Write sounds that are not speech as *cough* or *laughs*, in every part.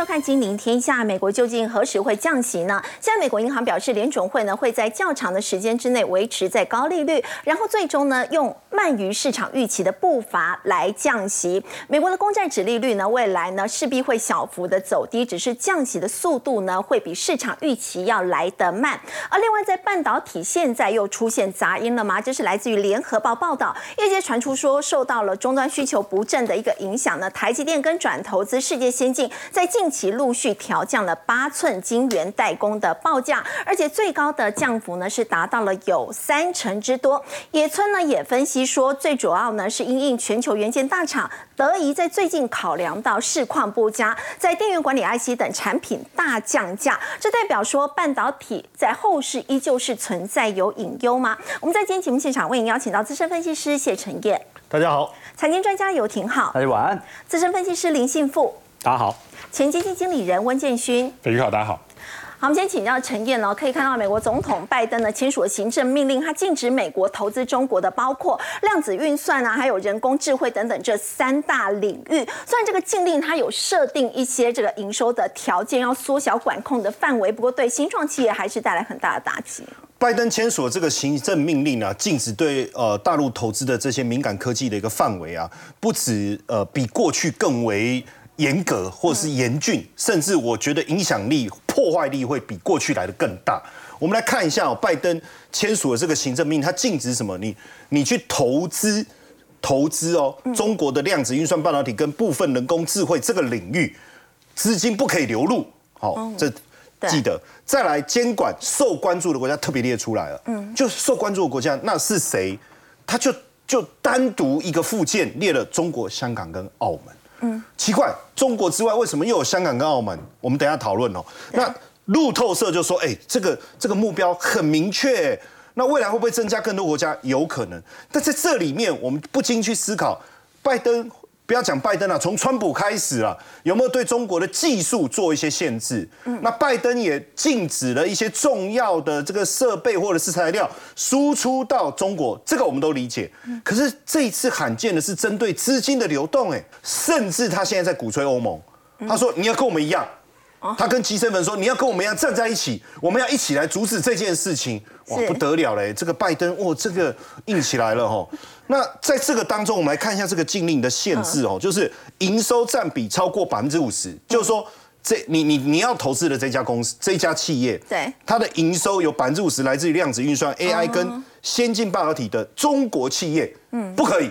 收看《金陵天下》。美国究竟何时会降息呢？现在美国银行表示，联准会呢会在较长的时间之内维持在高利率，然后最终呢用慢于市场预期的步伐来降息。美国的公债指利率呢未来呢势必会小幅的走低，只是降息的速度呢会比市场预期要来得慢。而另外在半导体现在又出现杂音了吗？这是来自于联合报报道，业界传出说受到了终端需求不振的一个影响呢，台积电跟转投资世界先进。在近期陆续调降了八寸晶圆代工的报价，而且最高的降幅呢是达到了有三成之多。野村呢也分析说，最主要呢是因应全球元件大厂德仪在最近考量到市况不佳，在电源管理 IC 等产品大降价，这代表说半导体在后市依旧是存在有隐忧吗？我们在今天节目现场为您邀请到资深分析师谢晨燕，大家好；财经专家游廷浩，大家晚安；资深分析师林信富。大家好，前基金经理人温建勋，飞宇好，大家好。好，我们先请教陈燕哦，可以看到美国总统拜登呢签署了行政命令，他禁止美国投资中国的，包括量子运算啊，还有人工智慧等等这三大领域。虽然这个禁令它有设定一些这个营收的条件，要缩小管控的范围，不过对新创企业还是带来很大的打击。拜登签署这个行政命令啊，禁止对呃大陆投资的这些敏感科技的一个范围啊，不止呃比过去更为。严格或是严峻，甚至我觉得影响力、破坏力会比过去来的更大。我们来看一下哦，拜登签署的这个行政命令，它禁止什么？你你去投资投资哦，中国的量子运算半导体跟部分人工智慧这个领域，资金不可以流入。好，这记得再来监管受关注的国家特别列出来了。嗯，就受关注的国家那是谁？他就就单独一个附件列了中国香港跟澳门。嗯，奇怪，中国之外为什么又有香港跟澳门？我们等下讨论哦。那路透社就说，哎，这个这个目标很明确，那未来会不会增加更多国家？有可能。但在这里面，我们不禁去思考，拜登。不要讲拜登了，从川普开始了，有没有对中国的技术做一些限制？嗯，那拜登也禁止了一些重要的这个设备或者是材料输出到中国，这个我们都理解。可是这一次罕见的是针对资金的流动，哎，甚至他现在在鼓吹欧盟，他说你要跟我们一样。他跟吉森文说：“你要跟我们一样站在一起，我们要一起来阻止这件事情。”哇，不得了嘞！这个拜登，哇，这个硬起来了哈。那在这个当中，我们来看一下这个禁令的限制哦，就是营收占比超过百分之五十，就是说，这你你你要投资的这家公司、这家企业，对它的营收有百分之五十来自于量子运算、AI 跟先进半导体的中国企业，嗯，不可以，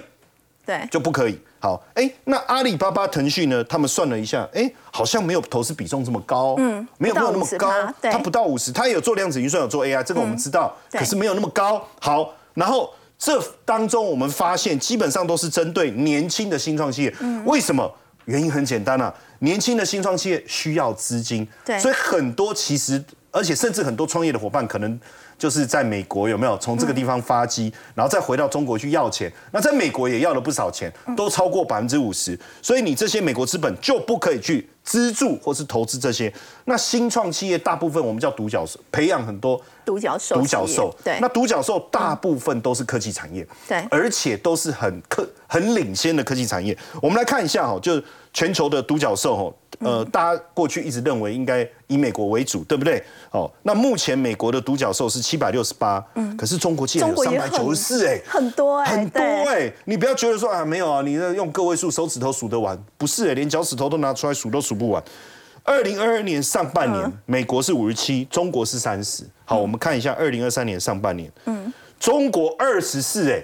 对，就不可以。好，哎，那阿里巴巴、腾讯呢？他们算了一下，哎，好像没有投资比重这么高，嗯，没有没有那么高，它不到五十，它也有做量子运算，有做 AI，这个我们知道，可是没有那么高。好，然后这当中我们发现，基本上都是针对年轻的新创企业，为什么？原因很简单啊，年轻的新创企业需要资金，对，所以很多其实，而且甚至很多创业的伙伴可能。就是在美国有没有从这个地方发机，然后再回到中国去要钱？那在美国也要了不少钱，都超过百分之五十。所以你这些美国资本就不可以去资助或是投资这些。那新创企业大部分我们叫独角兽，培养很多独角兽。独角兽对。那独角兽大部分都是科技产业，对，而且都是很科很领先的科技产业。我们来看一下哈，就是全球的独角兽哈。呃，大家过去一直认为应该以美国为主，对不对？哦，那目前美国的独角兽是七百六十八，嗯，可是中国竟然有三百九十四，哎，很多哎，很多哎，你不要觉得说啊，没有啊，你用个位数手指头数得完，不是哎，连脚趾头都拿出来数都数不完。二零二二年上半年，美国是五十七，中国是三十。好，我们看一下二零二三年上半年，嗯，中国二十四，哎。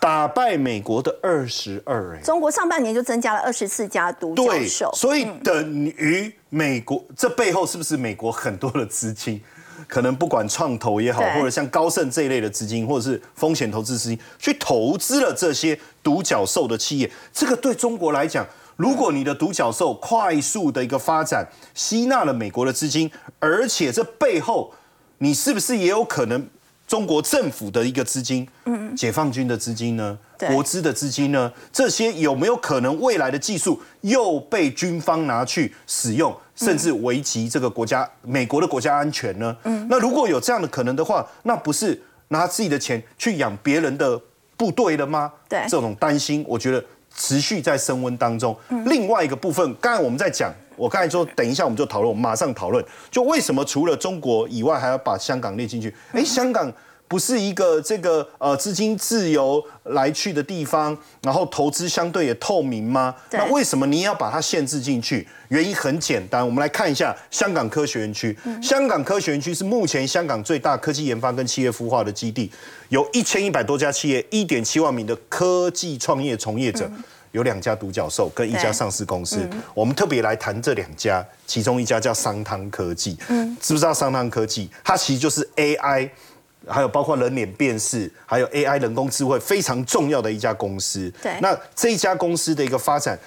打败美国的二十二哎，中国上半年就增加了二十四家独角兽，所以等于美国这背后是不是美国很多的资金？可能不管创投也好，或者像高盛这一类的资金，或者是风险投资资金，去投资了这些独角兽的企业。这个对中国来讲，如果你的独角兽快速的一个发展，吸纳了美国的资金，而且这背后你是不是也有可能？中国政府的一个资金，嗯，解放军的资金呢，国资的资金呢，这些有没有可能未来的技术又被军方拿去使用，甚至危及这个国家美国的国家安全呢？嗯，那如果有这样的可能的话，那不是拿自己的钱去养别人的部队了吗？对，这种担心，我觉得持续在升温当中。另外一个部分，刚才我们在讲我刚才说等一下我们就讨论，马上讨论，就为什么除了中国以外还要把香港列进去？哎，香港。不是一个这个呃资金自由来去的地方，然后投资相对也透明吗？那为什么你要把它限制进去？原因很简单，我们来看一下香港科学园区。香港科学园区是目前香港最大科技研发跟企业孵化的基地，有一千一百多家企业，一点七万名的科技创业从业者，有两家独角兽跟一家上市公司。我们特别来谈这两家，其中一家叫商汤科技。嗯，知不知道商汤科技？它其实就是 AI。还有包括人脸辨识，还有 AI 人工智慧非常重要的一家公司。对，那这一家公司的一个发展，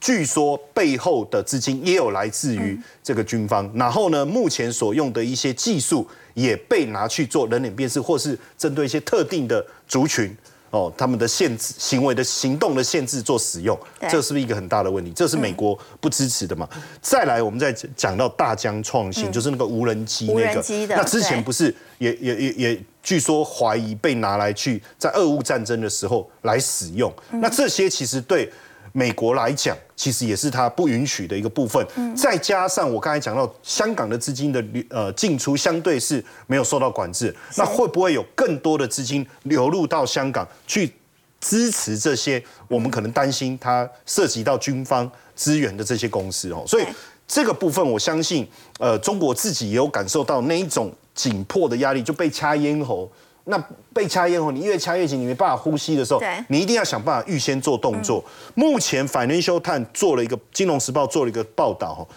据说背后的资金也有来自于这个军方。然后呢，目前所用的一些技术也被拿去做人脸辨识，或是针对一些特定的族群。哦，他们的限制行为的行动的限制做使用，这是不是一个很大的问题？这是美国不支持的嘛？再来，我们再讲到大疆创新，就是那个无人机那个，那之前不是也也也也据说怀疑被拿来去在俄乌战争的时候来使用，那这些其实对。美国来讲，其实也是它不允许的一个部分。再加上我刚才讲到香港的资金的呃进出，相对是没有受到管制。那会不会有更多的资金流入到香港去支持这些我们可能担心它涉及到军方资源的这些公司哦？所以这个部分，我相信呃中国自己也有感受到那一种紧迫的压力，就被掐咽喉。那被掐咽喉，你越掐越紧，你没办法呼吸的时候，你一定要想办法预先做动作。目前 Financial Times 做了一个《金融时报》做了一个报道，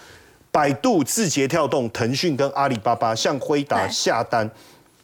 百度、字节跳动、腾讯跟阿里巴巴向辉达下单，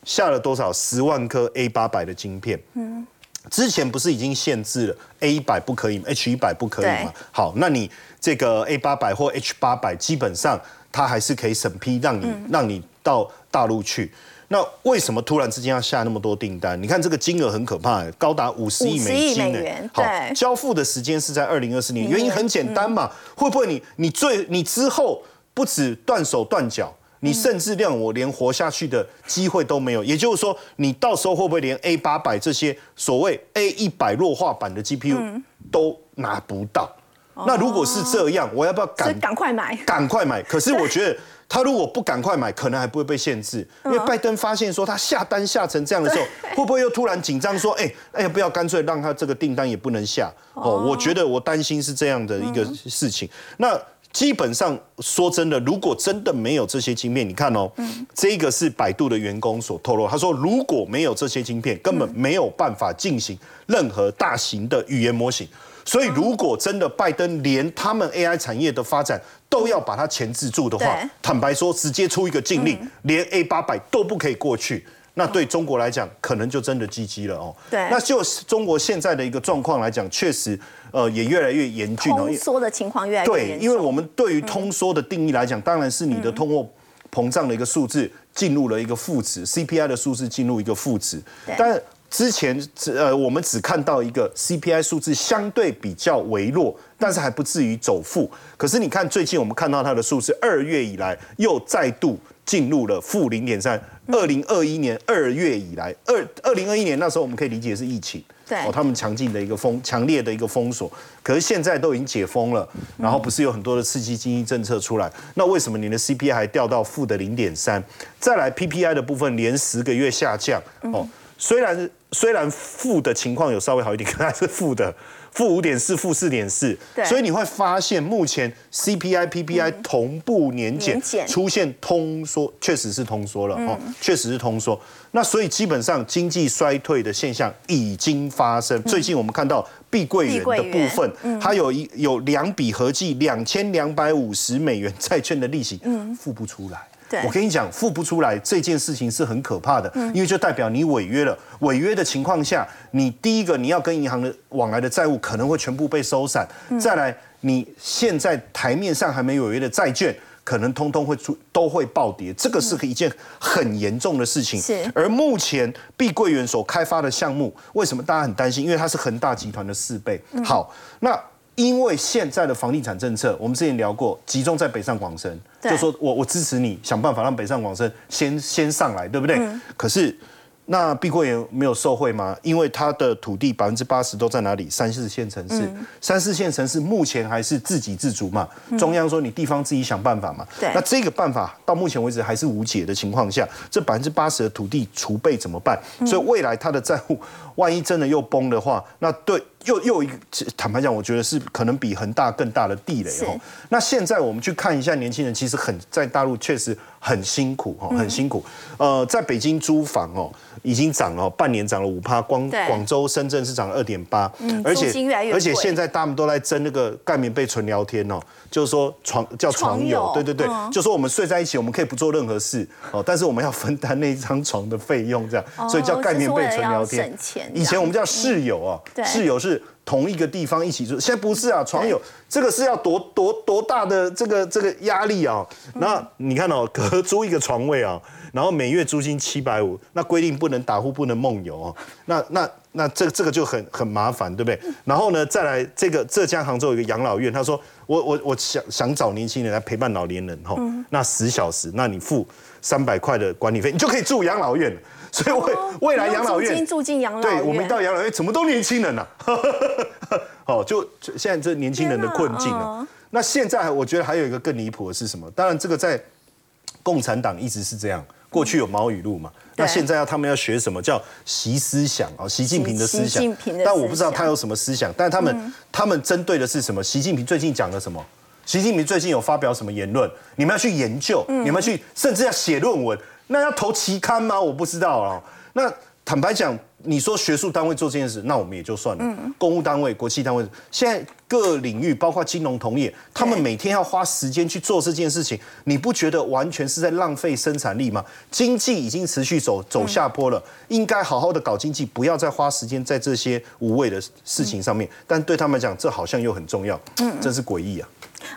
下了多少十万颗 A 八百的晶片？嗯，之前不是已经限制了 A 一百不可以，H 一百不可以吗？好，那你这个 A 八百或 H 八百，基本上它还是可以审批，让你让你到大陆去。那为什么突然之间要下那么多订单？你看这个金额很可怕，高达五十亿美金呢。好，交付的时间是在二零二四年。原因很简单嘛，会不会你你最你之后不止断手断脚，你甚至让我连活下去的机会都没有？也就是说，你到时候会不会连 A 八百这些所谓 A 一百弱化版的 GPU 都拿不到？那如果是这样，我要不要赶赶快买？赶快买！*laughs* 可是我觉得。他如果不赶快买，可能还不会被限制。因为拜登发现说他下单下成这样的时候，*laughs* 会不会又突然紧张说，哎哎呀，不要干脆让他这个订单也不能下哦？我觉得我担心是这样的一个事情。那基本上说真的，如果真的没有这些晶片，你看哦，这个是百度的员工所透露，他说如果没有这些晶片，根本没有办法进行任何大型的语言模型。所以，如果真的拜登连他们 AI 产业的发展都要把它钳制住的话，坦白说，直接出一个禁令，连 A 八百都不可以过去，那对中国来讲，可能就真的 GG 了哦。对，那就是中国现在的一个状况来讲，确实，呃，也越来越严峻。通缩的情况越来越对，因为我们对于通缩的定义来讲，当然是你的通货膨胀的一个数字进入了一个负值，CPI 的数字进入一个负值，但。之前只呃，我们只看到一个 CPI 数字相对比较微弱，但是还不至于走负。可是你看最近我们看到它的数字，二月以来又再度进入了负零点三。二零二一年二月以来，二二零二一年那时候我们可以理解是疫情，对哦，他们强劲的一个封强烈的一个封锁。可是现在都已经解封了，然后不是有很多的刺激经济政策出来，那为什么你的 CPI 还掉到负的零点三？再来 PPI 的部分连十个月下降哦。虽然虽然负的情况有稍微好一点，*laughs* 可还是负的，负五点四，负四点四。所以你会发现目前 CPI、PPI 同步年减，出现通缩，确实是通缩了哦，确实是通缩。那所以基本上经济衰退的现象已经发生。最近我们看到碧桂园的部分，它有一有两笔合计两千两百五十美元债券的利息，付不出来。我跟你讲，付不出来这件事情是很可怕的，因为就代表你违约了。违约的情况下，你第一个你要跟银行的往来的债务可能会全部被收散，再来你现在台面上还没违约的债券，可能通通会出都会暴跌，这个是一件很严重的事情。是。而目前碧桂园所开发的项目，为什么大家很担心？因为它是恒大集团的四倍。好，那。因为现在的房地产政策，我们之前聊过，集中在北上广深，就说我我支持你想办法让北上广深先先上来，对不对？可是那碧桂园没有受贿吗？因为它的土地百分之八十都在哪里？三四线城市，三四线城市目前还是自给自足嘛。中央说你地方自己想办法嘛。对。那这个办法到目前为止还是无解的情况下，这百分之八十的土地储备怎么办？所以未来它的债务万一真的又崩的话，那对又又一个坦白讲，我觉得是可能比恒大更大的地雷哦。那现在我们去看一下年轻人，其实很在大陆确实很辛苦哈，很辛苦。呃，在北京租房哦。已经涨了，半年涨了五趴，光广州、深圳是涨了二点八，而且而且现在他们都在争那个盖棉被纯聊天哦，就是说床叫床友，对对对，就说我们睡在一起，我们可以不做任何事哦，但是我们要分担那一张床的费用，这样，所以叫盖棉被纯聊天。以前我们叫室友啊，室友是同一个地方一起住，现在不是啊，床友这个是要多多多大的这个这个压力啊？那你看哦，隔租一个床位啊。然后每月租金七百五，那规定不能打呼，不能梦游哦。那那那这这个就很很麻烦，对不对？然后呢，再来这个浙江杭州有一个养老院，他说我我我想想找年轻人来陪伴老年人哈，那十小时，那你付三百块的管理费，你就可以住养老院。所以未未来养老院住进养老院，对我们到养老院怎么都年轻人呐？*laughs* 哦，就现在这年轻人的困境啊。那现在我觉得还有一个更离谱的是什么？当然这个在共产党一直是这样。过去有毛语录嘛？那现在要他们要学什么叫习思想啊？习近平的思想。但我不知道他有什么思想。但他们他们针对的是什么？习近平最近讲了什么？习近平最近有发表什么言论？你们要去研究，你们去甚至要写论文，那要投期刊吗？我不知道啊。那坦白讲。你说学术单位做这件事，那我们也就算了。公务单位、国企单位，现在各领域，包括金融同业，他们每天要花时间去做这件事情，你不觉得完全是在浪费生产力吗？经济已经持续走走下坡了，应该好好的搞经济，不要再花时间在这些无谓的事情上面。但对他们来讲，这好像又很重要，真是诡异啊！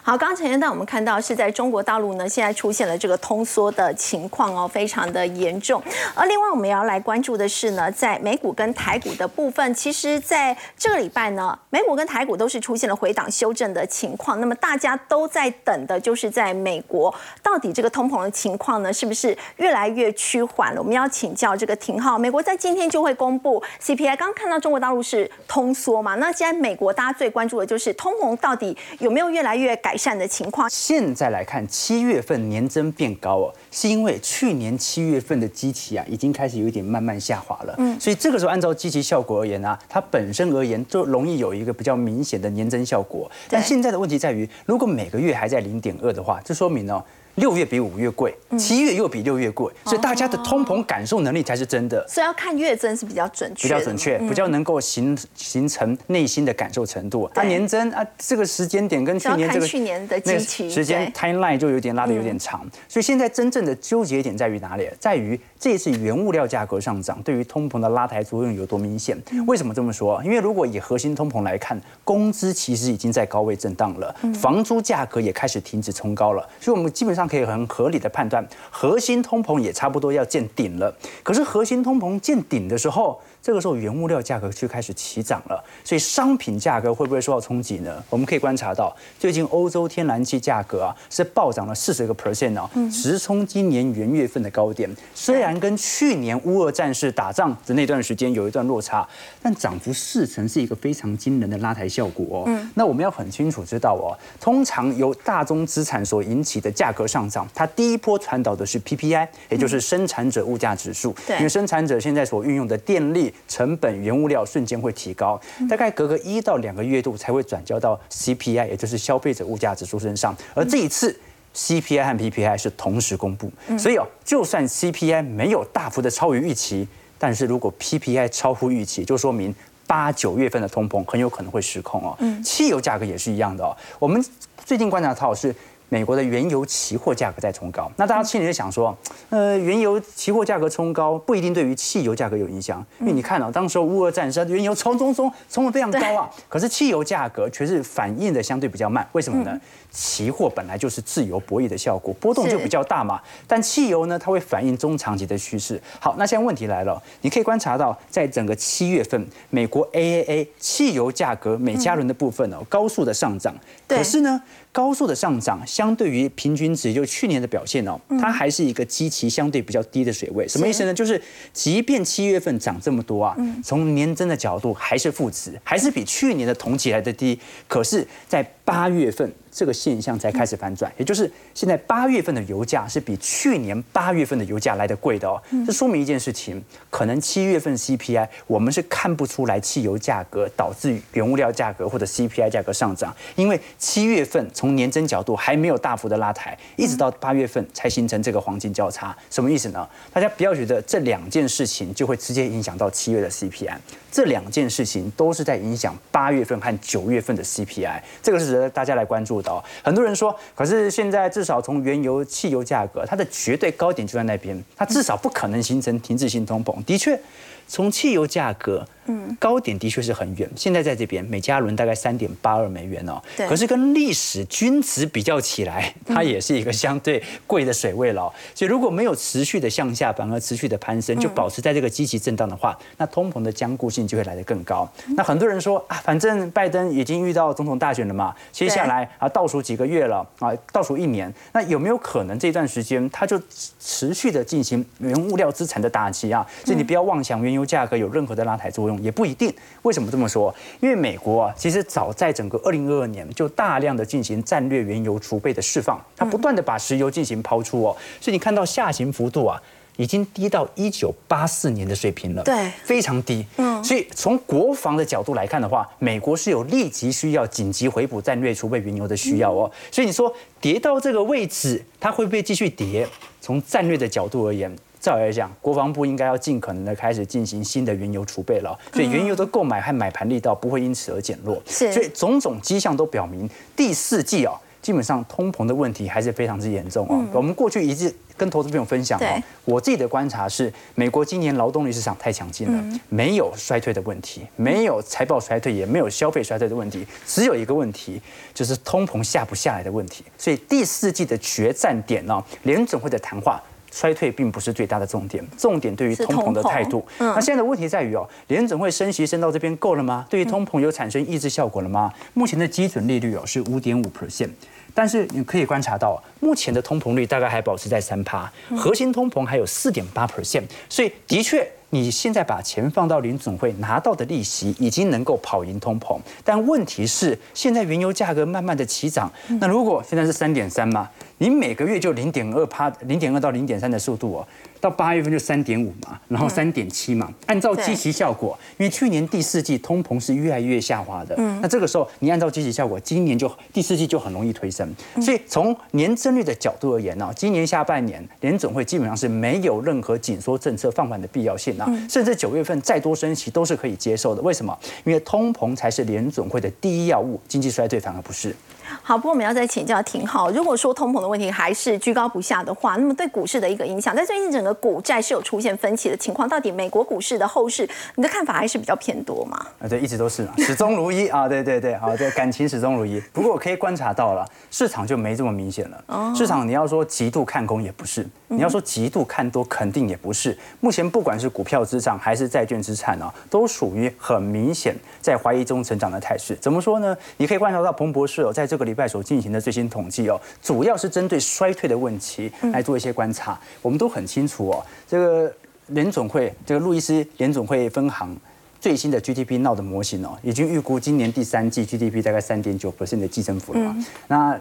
好，刚刚陈先生我们看到是在中国大陆呢，现在出现了这个通缩的情况哦，非常的严重。而另外我们要来关注的是呢，在美股跟台股的部分，其实在这个礼拜呢，美股跟台股都是出现了回档修正的情况。那么大家都在等的就是在美国，到底这个通膨的情况呢，是不是越来越趋缓了？我们要请教这个廷浩，美国在今天就会公布 CPI。刚看到中国大陆是通缩嘛？那现在美国大家最关注的就是通膨到底有没有越来越？改善的情况。现在来看，七月份年增变高哦，是因为去年七月份的基期啊，已经开始有一点慢慢下滑了。嗯，所以这个时候按照基期效果而言啊，它本身而言就容易有一个比较明显的年增效果。但现在的问题在于，如果每个月还在零点二的话，这说明呢。六月比五月贵，七月又比六月贵，所以大家的通膨感受能力才是真的。所以要看月增是比较准确，比较准确，比较能够形形成内心的感受程度。啊年增啊，这个时间点跟去年这个去年的时间 timeline 就有点拉的有点长。所以现在真正的纠结点在于哪里？在于这一次原物料价格上涨对于通膨的拉抬作用有多明显？为什么这么说？因为如果以核心通膨来看，工资其实已经在高位震荡了，房租价格也开始停止冲高了，所以我们基本上可以很合理的判断，核心通膨也差不多要见顶了。可是核心通膨见顶的时候，这个时候原物料价格就开始起涨了，所以商品价格会不会受到冲击呢？我们可以观察到，最近欧洲天然气价格啊是暴涨了四十个 percent 哦，直冲今年元月份的高点。虽然跟去年乌俄战事打仗的那段时间有一段落差，但涨幅四成是一个非常惊人的拉抬效果哦。那我们要很清楚知道哦，通常由大宗资产所引起的价格上涨，它第一波传导的是 PPI，也就是生产者物价指数，因为生产者现在所运用的电力。成本原物料瞬间会提高，大概隔个一到两个月度才会转交到 CPI，也就是消费者物价指数身上。而这一次 CPI 和 PPI 是同时公布，所以哦，就算 CPI 没有大幅的超于预期，但是如果 PPI 超乎预期，就说明八九月份的通膨很有可能会失控哦。汽油价格也是一样的哦，我们最近观察到是。美国的原油期货价格在冲高，那大家心里就想说，*tsk* 呃，原油期货价格冲高不一定对于汽油价格有影响，因为你看啊，当时乌俄战争，原油冲冲冲冲的非常高啊，可是汽油价格却是反应的相对比较慢，为什么呢？期货本来就是自由博弈的效果，波动就比较大嘛。但汽油呢，它会反映中长期的趋势。好，那现在问题来了，你可以观察到，在整个七月份，美国 AAA 汽油价格每加仑的部分哦，高速的上涨。可是呢，高速的上涨相对于平均值，就去年的表现哦，它还是一个基期相对比较低的水位。什么意思呢？就是即便七月份涨这么多啊，从年增的角度还是负值，还是比去年的同期来的低。可是，在八月份。这个现象才开始反转，也就是现在八月份的油价是比去年八月份的油价来的贵的哦。这说明一件事情，可能七月份 CPI 我们是看不出来汽油价格导致原物料价格或者 CPI 价格上涨，因为七月份从年增角度还没有大幅的拉抬，一直到八月份才形成这个黄金交叉。什么意思呢？大家不要觉得这两件事情就会直接影响到七月的 CPI，这两件事情都是在影响八月份和九月份的 CPI，这个是值得大家来关注。很多人说，可是现在至少从原油、汽油价格，它的绝对高点就在那边，它至少不可能形成停滞性通膨。的确。从汽油价格，嗯，高点的确是很远。现在在这边，每加仑大概三点八二美元哦。可是跟历史均值比较起来，它也是一个相对贵的水位了。所以如果没有持续的向下，反而持续的攀升，就保持在这个积极震荡的话，那通膨的坚固性就会来得更高。那很多人说啊，反正拜登已经遇到总统大选了嘛，接下来啊倒数几个月了啊，倒数一年，那有没有可能这段时间他就持续的进行原物料资产的打击啊？所以你不要妄想原。油价格有任何的拉抬作用也不一定。为什么这么说？因为美国啊，其实早在整个二零二二年就大量的进行战略原油储备的释放，它不断的把石油进行抛出哦，所以你看到下行幅度啊，已经低到一九八四年的水平了，对，非常低。嗯，所以从国防的角度来看的话，美国是有立即需要紧急回补战略储备原油的需要哦。所以你说跌到这个位置，它会不会继续跌？从战略的角度而言。照来讲，国防部应该要尽可能的开始进行新的原油储备了，所以原油的购买和买盘力道不会因此而减弱。是，所以种种迹象都表明，第四季哦，基本上通膨的问题还是非常之严重哦。我们过去一直跟投资朋友分享哦，我自己的观察是，美国今年劳动力市场太强劲了，没有衰退的问题，没有财报衰退，也没有消费衰退的问题，只有一个问题，就是通膨下不下来的问题。所以第四季的决战点呢，联总会的谈话。衰退并不是最大的重点，重点对于通膨的态度。那现在的问题在于哦，联总会升息升到这边够了吗？对于通膨有产生抑制效果了吗？目前的基准利率哦是五点五 percent，但是你可以观察到，目前的通膨率大概还保持在三趴，核心通膨还有四点八 percent，所以的确。你现在把钱放到联总会拿到的利息已经能够跑赢通膨，但问题是现在原油价格慢慢的起涨，那如果现在是三点三嘛，你每个月就零点二趴，零点二到零点三的速度哦。到八月份就三点五嘛，然后三点七嘛。按照积极效果，因为去年第四季通膨是越来越下滑的，嗯，那这个时候你按照积极效果，今年就第四季就很容易推升。所以从年增率的角度而言呢，今年下半年联总会基本上是没有任何紧缩政策放缓的必要性啊，甚至九月份再多升息都是可以接受的。为什么？因为通膨才是联总会的第一要务，经济衰退反而不是。好，不过我们要再请教廷浩，如果说通膨的问题还是居高不下的话，那么对股市的一个影响，在最近整个股债是有出现分歧的情况，到底美国股市的后市，你的看法还是比较偏多吗？啊，对，一直都是始终如一啊，对对对，好，对，感情始终如一。不过我可以观察到了，市场就没这么明显了。哦，市场你要说极度看空也不是，你要说极度看多肯定也不是。目前不管是股票资产还是债券资产啊，都属于很明显在怀疑中成长的态势。怎么说呢？你可以观察到彭博社哦，在这个礼拜所进行的最新统计哦，主要是针对衰退的问题来做一些观察。我们都很清楚哦，这个联总会这个路易斯联总会分行最新的 GDP 闹的模型哦，已经预估今年第三季 GDP 大概三点九 percent 的季增幅了嘛。那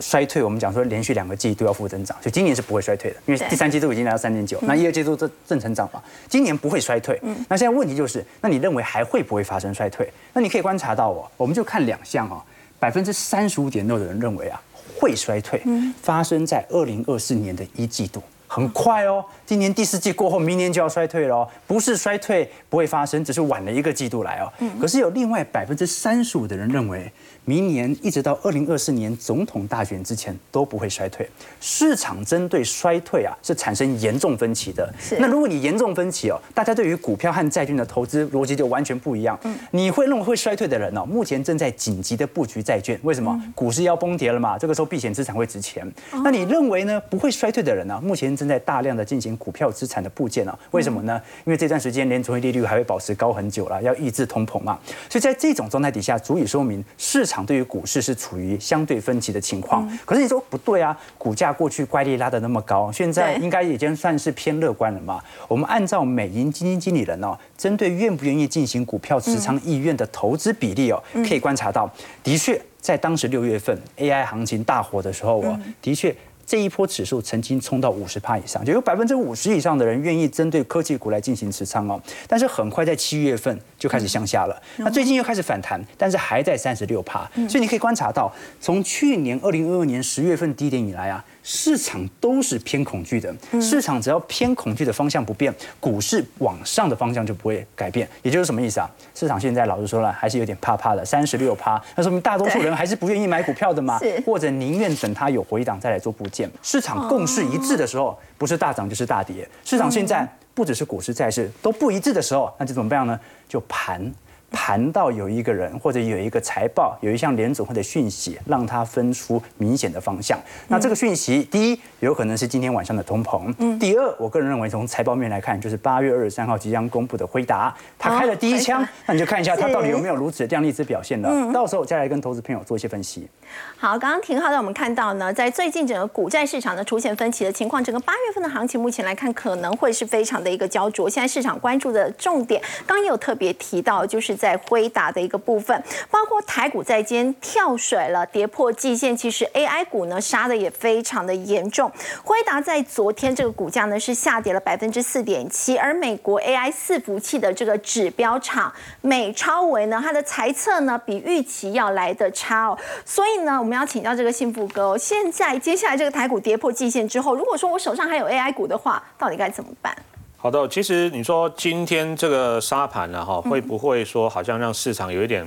衰退，我们讲说连续两个季都要负增长，所以今年是不会衰退的，因为第三季度已经来到三点九，那一二季度正正成长嘛，今年不会衰退。那现在问题就是，那你认为还会不会发生衰退？那你可以观察到哦，我们就看两项哦。百分之三十五点六的人认为啊会衰退，发生在二零二四年的一季度，很快哦，今年第四季过后，明年就要衰退了哦，不是衰退不会发生，只是晚了一个季度来哦。可是有另外百分之三十五的人认为。明年一直到二零二四年总统大选之前都不会衰退。市场针对衰退啊是产生严重分歧的。是那如果你严重分歧哦，大家对于股票和债券的投资逻辑就完全不一样。嗯，你会认为会衰退的人哦，目前正在紧急的布局债券。为什么？股市要崩跌了嘛，这个时候避险资产会值钱。那你认为呢？不会衰退的人呢，目前正正在大量的进行股票资产的部件啊。为什么呢？因为这段时间联储会利率还会保持高很久了，要抑制通膨嘛。所以在这种状态底下，足以说明市场对于股市是处于相对分歧的情况。可是你说不对啊，股价过去乖离拉的那么高，现在应该已经算是偏乐观了嘛？我们按照美银基金经理人哦，针对愿不愿意进行股票持仓意愿的投资比例哦，可以观察到，的确在当时六月份 AI 行情大火的时候哦，的确。这一波指数曾经冲到五十趴以上，就有百分之五十以上的人愿意针对科技股来进行持仓哦。但是很快在七月份就开始向下了，那最近又开始反弹，但是还在三十六趴。所以你可以观察到，从去年二零二二年十月份低点以来啊。市场都是偏恐惧的，市场只要偏恐惧的方向不变，股市往上的方向就不会改变。也就是什么意思啊？市场现在老实说了，还是有点怕怕的，三十六趴，那说明大多数人还是不愿意买股票的嘛，或者宁愿等它有回档再来做部件。市场共识一致的时候，不是大涨就是大跌。市场现在不只是股市、债市都不一致的时候，那就怎么办呢？就盘。盘到有一个人或者有一个财报，有一项联总会的讯息，让它分出明显的方向。那这个讯息，第一有可能是今天晚上的通膨。嗯。第二，我个人认为从财报面来看，就是八月二十三号即将公布的辉达，他开了第一枪，那你就看一下他到底有没有如此亮丽之表现了。嗯。到时候再来跟投资朋友做一些分析。好，刚刚廷浩让我们看到呢，在最近整个股债市场呢出现分歧的情况，整个八月份的行情目前来看可能会是非常的一个焦灼。现在市场关注的重点，刚刚有特别提到，就是在辉达的。一个部分，包括台股在间跳水了，跌破季线。其实 AI 股呢杀的也非常的严重。辉达在昨天这个股价呢是下跌了百分之四点七，而美国 AI 伺服器的这个指标厂美超维呢，它的财测呢比预期要来的差哦。所以呢，我们要请教这个幸福哥哦，现在接下来这个台股跌破季线之后，如果说我手上还有 AI 股的话，到底该怎么办？好的，其实你说今天这个沙盘呢，哈，会不会说好像让市场有一点？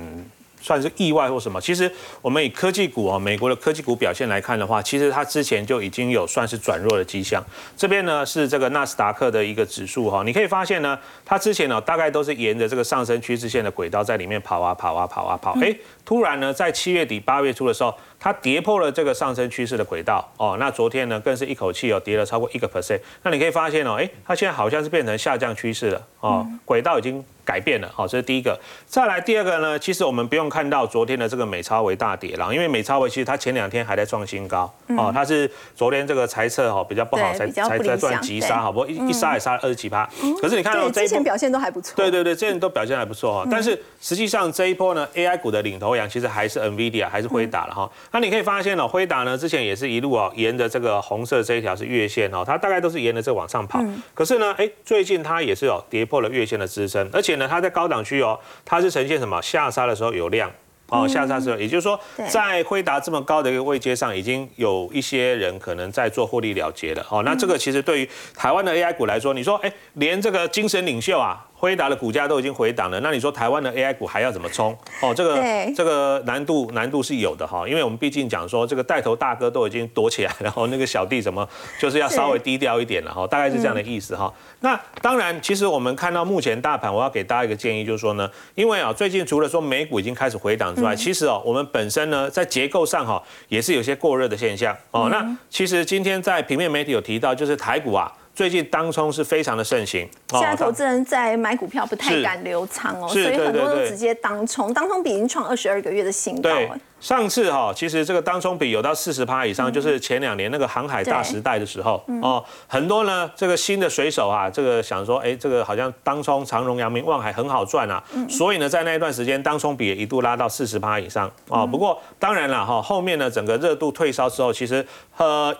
算是意外或什么？其实我们以科技股啊，美国的科技股表现来看的话，其实它之前就已经有算是转弱的迹象。这边呢是这个纳斯达克的一个指数哈，你可以发现呢，它之前呢大概都是沿着这个上升趋势线的轨道在里面跑啊跑啊跑啊跑。哎，突然呢在七月底八月初的时候，它跌破了这个上升趋势的轨道哦。那昨天呢更是一口气哦跌了超过一个 percent。那你可以发现哦，哎，它现在好像是变成下降趋势了哦，轨道已经。改变了，好，这是第一个。再来第二个呢，其实我们不用看到昨天的这个美超维大跌了，因为美超维其实它前两天还在创新高，哦，它是昨天这个猜测哈比较不好，才才在赚急杀，好不过一一杀也杀了二十几趴。可是你看到之前表现都还不错，对对对，之前都表现还不错哈。但是实际上这一波呢，AI 股的领头羊其实还是 NVIDIA，还是辉达了哈。那你可以发现哦，辉达呢之前也是一路哦沿着这个红色这一条是月线哦，它大概都是沿着这往上跑。可是呢，哎，最近它也是有跌破了月线的支撑，而且呢，它在高档区。哦，它是呈现什么下杀的时候有量哦，下杀时候，也就是说，在辉达这么高的一个位阶上，已经有一些人可能在做获利了结了哦。那这个其实对于台湾的 AI 股来说，你说哎，连这个精神领袖啊。辉达的股价都已经回档了，那你说台湾的 AI 股还要怎么冲？哦，这个这个难度难度是有的哈，因为我们毕竟讲说这个带头大哥都已经躲起来，然后那个小弟怎么 *laughs* 就是要稍微低调一点了哈，大概是这样的意思哈。那当然，其实我们看到目前大盘，我要给大家一个建议，就是说呢，因为啊最近除了说美股已经开始回档之外，其实哦我们本身呢在结构上哈也是有些过热的现象哦。那其实今天在平面媒体有提到，就是台股啊。最近当冲是非常的盛行，现在投资人在买股票不太敢留仓哦，所以很多都直接当冲，当冲比已经创二十二个月的新高。上次哈，其实这个当冲比有到四十趴以上，就是前两年那个航海大时代的时候哦，很多呢这个新的水手啊，这个想说，哎，这个好像当冲长荣、阳明、望海很好赚啊，所以呢在那一段时间当冲比也一度拉到四十趴以上哦。不过当然了哈，后面呢整个热度退烧之后，其实呃。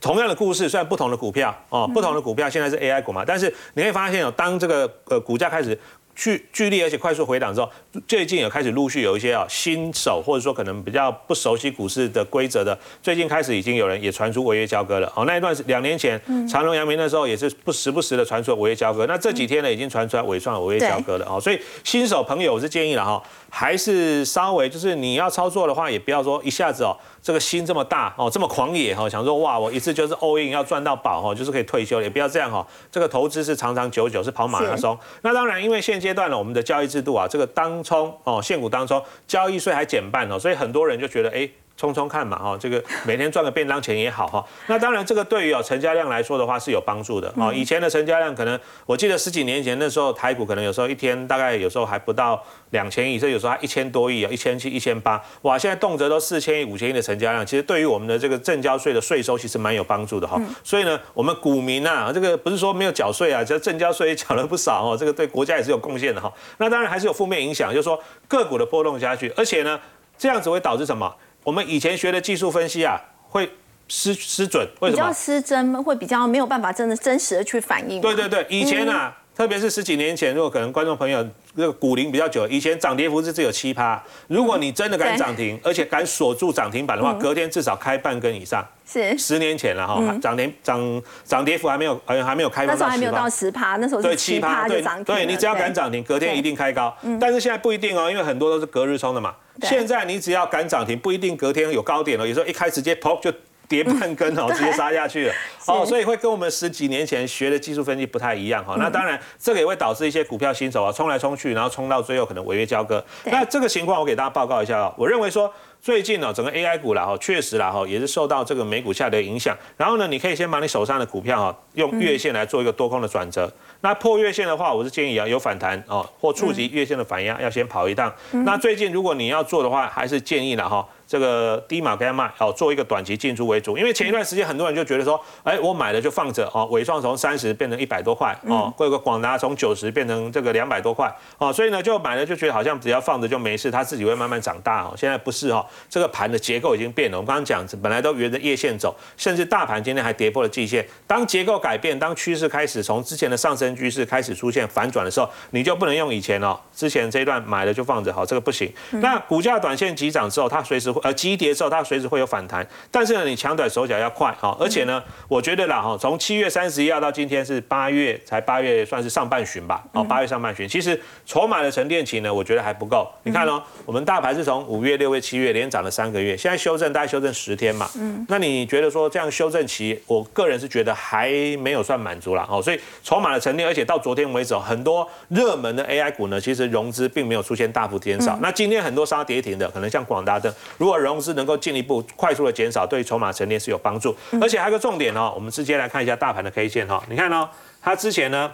同样的故事，虽然不同的股票哦，不同的股票现在是 AI 股嘛，但是你会发现哦，当这个呃股价开始剧剧烈而且快速回档之后，最近有开始陆续有一些啊新手或者说可能比较不熟悉股市的规则的，最近开始已经有人也传出违约交割了哦。那一段是两年前长隆、阳明那时候也是不时不时的传出违约交割，那这几天呢已经传出来尾创违约交割了哦。所以新手朋友我是建议了哈，还是稍微就是你要操作的话，也不要说一下子哦。这个心这么大哦，这么狂野哈，想说哇，我一次就是 all in 要赚到宝哈，就是可以退休，也不要这样哈。这个投资是长长久久，是跑马拉松。那当然，因为现阶段呢，我们的交易制度啊，这个当冲哦，现股当冲交易税还减半哦，所以很多人就觉得哎。冲冲看嘛，哈，这个每天赚个便当钱也好哈。那当然，这个对于哦成交量来说的话是有帮助的哦。以前的成交量可能，我记得十几年前那时候台股可能有时候一天大概有时候还不到两千亿，所以有时候还一千多亿啊，一千七、一千八，哇，现在动辄都四千亿、五千亿的成交量，其实对于我们的这个正交税的税收其实蛮有帮助的哈。所以呢，我们股民啊，这个不是说没有缴税啊，这正交税也缴了不少哦，这个对国家也是有贡献的哈。那当然还是有负面影响，就是说个股的波动下去，而且呢，这样子会导致什么？我们以前学的技术分析啊，会失失准，为什么？比较失真，会比较没有办法真的真实的去反映。对对对，以前啊，特别是十几年前，如果可能观众朋友这个股龄比较久，以前涨跌幅是只有七趴，如果你真的敢涨停，而且敢锁住涨停板的话，隔天至少开半根以上。是十年前了哈，涨跌涨涨跌幅还没有，好像还没有开那时候还没有到十趴，那时候是七趴就涨停。对你只要敢涨停，隔天一定开高。但是现在不一定哦，因为很多都是隔日冲的嘛。现在你只要敢涨停，不一定隔天有高点了，有时候一开直接砰就跌半根哦，直接杀下去了 *laughs* 哦，所以会跟我们十几年前学的技术分析不太一样哈。那当然，这个也会导致一些股票新手啊冲来冲去，然后冲到最后可能违约交割。那这个情况我给大家报告一下哦，我认为说。最近呢，整个 AI 股啦哈，确实啦哈，也是受到这个美股下跌影响。然后呢，你可以先把你手上的股票哈，用月线来做一个多空的转折。那破月线的话，我是建议啊，有反弹哦，或触及月线的反压，要先跑一趟。那最近如果你要做的话，还是建议了哈。这个低码该卖，哦，做一个短期进出为主，因为前一段时间很多人就觉得说，哎，我买了就放着，哦，伟创从三十变成一百多块，哦，或者广达从九十变成这个两百多块，哦，所以呢就买了就觉得好像只要放着就没事，它自己会慢慢长大，哦，现在不是哈，这个盘的结构已经变了，我们刚刚讲本来都沿着夜线走，甚至大盘今天还跌破了季线，当结构改变，当趋势开始从之前的上升趋势开始出现反转的时候，你就不能用以前哦，之前这一段买了就放着，好，这个不行。那股价短线急涨之后，它随时会呃急跌之后。它随时会有反弹，但是呢，你抢短手脚要快哈，而且呢，我觉得啦哈，从七月三十一号到今天是八月，才八月算是上半旬吧，哦，八月上半旬，其实筹码的沉淀期呢，我觉得还不够。你看哦，我们大盘是从五月、六月、七月连涨了三个月，现在修正大概修正十天嘛，嗯，那你觉得说这样修正期，我个人是觉得还没有算满足了哦，所以筹码的沉淀，而且到昨天为止，很多热门的 AI 股呢，其实融资并没有出现大幅减少。那今天很多杀跌停的，可能像广达等，如果融资能够进一步快速的减少，对筹码沉淀是有帮助，而且还有个重点哦，我们直接来看一下大盘的 K 线哈，你看哦，它之前呢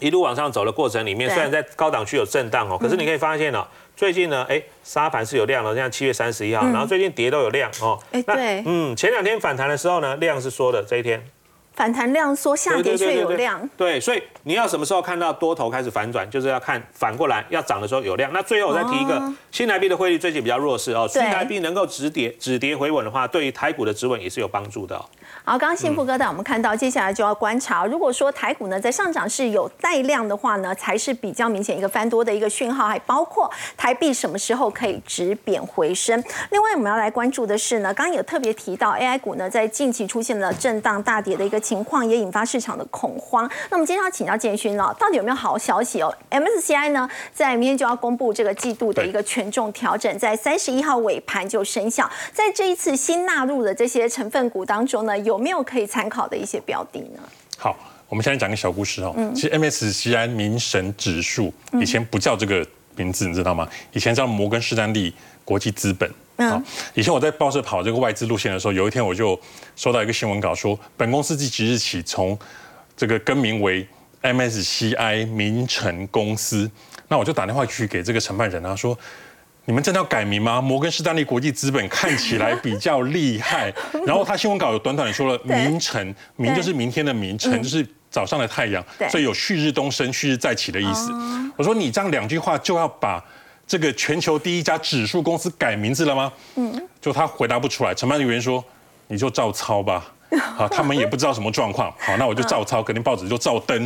一路往上走的过程里面，虽然在高档区有震荡哦，可是你可以发现哦，最近呢，哎，沙盘是有量的，像七月三十一号，然后最近跌都有量哦，哎对，嗯，前两天反弹的时候呢，量是缩的，这一天。反弹量缩，下跌却有量。对，所以你要什么时候看到多头开始反转，就是要看反过来要涨的时候有量。那最后我再提一个，新台币的汇率最近比较弱势哦，新台币能够止跌止跌回稳的话，对于台股的止稳也是有帮助的。好，刚刚幸福哥带我们看到，接下来就要观察，如果说台股呢在上涨是有带量的话呢，才是比较明显一个翻多的一个讯号，还包括台币什么时候可以止贬回升。另外我们要来关注的是呢，刚刚有特别提到 AI 股呢在近期出现了震荡大跌的一个。情况也引发市场的恐慌。那我们今天要请教建勋了，到底有没有好消息哦？MSCI 呢，在明天就要公布这个季度的一个权重调整，在三十一号尾盘就生效。在这一次新纳入的这些成分股当中呢，有没有可以参考的一些标的呢？好，我们现在讲个小故事哦。嗯，其实 MSCI 民神指数以前不叫这个名字，你知道吗？以前叫摩根士丹利国际资本。好，以前我在报社跑这个外资路线的时候，有一天我就收到一个新闻稿，说本公司即即日起从这个更名为 MSCI 名城公司。那我就打电话去给这个承办人啊，说你们真的要改名吗？摩根士丹利国际资本看起来比较厉害。然后他新闻稿有短短的说了，名城，名就是明天的名，城就是早上的太阳，所以有旭日东升、旭日再起的意思。我说你这样两句话就要把。这个全球第一家指数公司改名字了吗？嗯，就他回答不出来。承办人员说：“你就照抄吧。*laughs* ”好，他们也不知道什么状况。好，那我就照抄，肯定报纸就照登。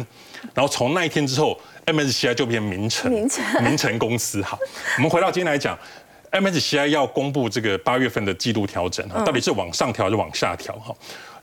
然后从那一天之后，MSCI 就变名城，名城，*laughs* 名城公司。好，我们回到今天来讲，MSCI 要公布这个八月份的季度调整，到底是往上调还是往下调？哈，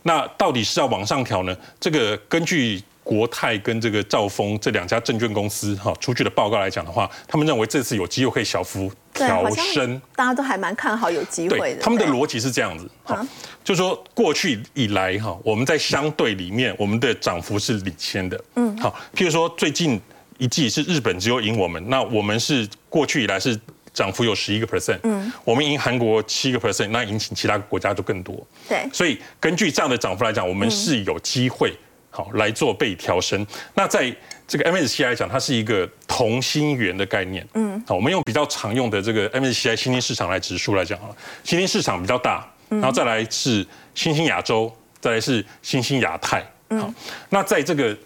那到底是要往上调呢？这个根据。国泰跟这个兆丰这两家证券公司哈出具的报告来讲的话，他们认为这次有机会可以小幅调升，大家都还蛮看好有机会的。他们的逻辑是这样子，哈，就说过去以来哈，我们在相对里面，我们的涨幅是领先的，嗯，好，譬如说最近一季是日本只有赢我们，那我们是过去以来是涨幅有十一个 percent，嗯，我们赢韩国七个 percent，那赢其他国家就更多。对，所以根据这样的涨幅来讲，我们是有机会好来做被调升。那在这个 MSCI 来讲，它是一个同心圆的概念。嗯，好，我们用比较常用的这个 MSCI 新兴市场来指数来讲啊，新兴市场比较大，然后再来是新兴亚洲，再来是新兴亚太。好，那在这个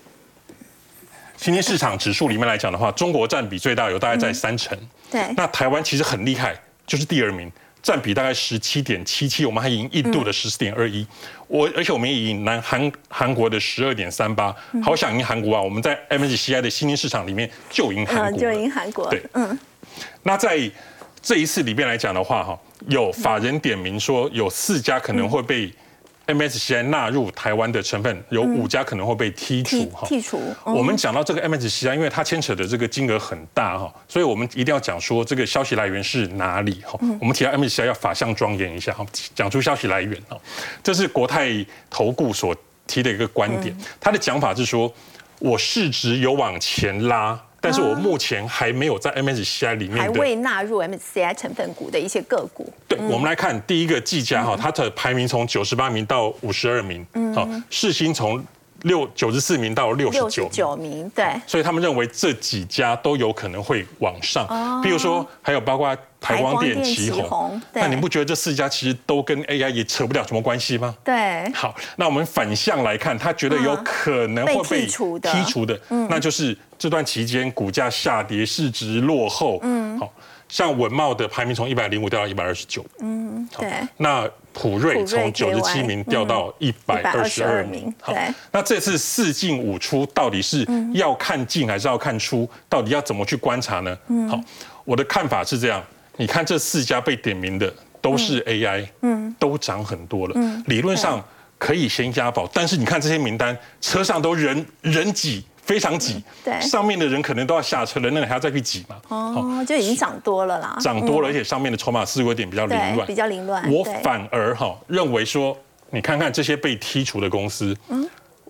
新兴市场指数里面来讲的话，中国占比最大，有大概在三成。对，那台湾其实很厉害，就是第二名，占比大概十七点七七，我们还赢印度的十四点二一，我而且我们也赢南韩韩国的十二点三八，好想赢韩国啊！我们在 MSCI 的新兴市场里面就赢韩国，就赢韩国。对，嗯。那在这一次里面来讲的话，哈，有法人点名说有四家可能会被。MSCI 纳入台湾的成分有五家可能会被剔除哈，剔除。我们讲到这个 MSCI，因为它牵扯的这个金额很大哈，所以我们一定要讲说这个消息来源是哪里哈。我们提到 MSCI 要法相庄严一下哈，讲出消息来源哈。这是国泰投顾所提的一个观点，他的讲法是说，我市值有往前拉。但是我目前还没有在 MSCI 里面还未纳入 MSCI 成分股的一些个股。对，我们来看第一个技嘉哈，它的排名从九十八名到五十二名，好，世新从。六九十四名到六十九名，对，所以他们认为这几家都有可能会往上。哦，比如说还有包括台光电、旗宏，那你不觉得这四家其实都跟 AI 也扯不了什么关系吗？对。好，那我们反向来看，他觉得有可能会被剔除的，那就是这段期间股价下跌、市值落后。嗯，好像文茂的排名从一百零五掉到一百二十九。嗯，对。那普瑞从九十七名掉到一百二十二名，好。那这次四进五出，到底是要看进还是要看出？到底要怎么去观察呢？好，我的看法是这样：你看这四家被点名的都是 AI，嗯，都涨很多了，嗯，理论上可以先押宝。但是你看这些名单，车上都人人挤。非常挤，对，上面的人可能都要下车了，那你还要再去挤嘛？哦，就已经涨多了啦，涨多了，而且上面的筹码似乎有点比较凌乱，比较凌乱。我反而哈认为说，你看看这些被剔除的公司，嗯，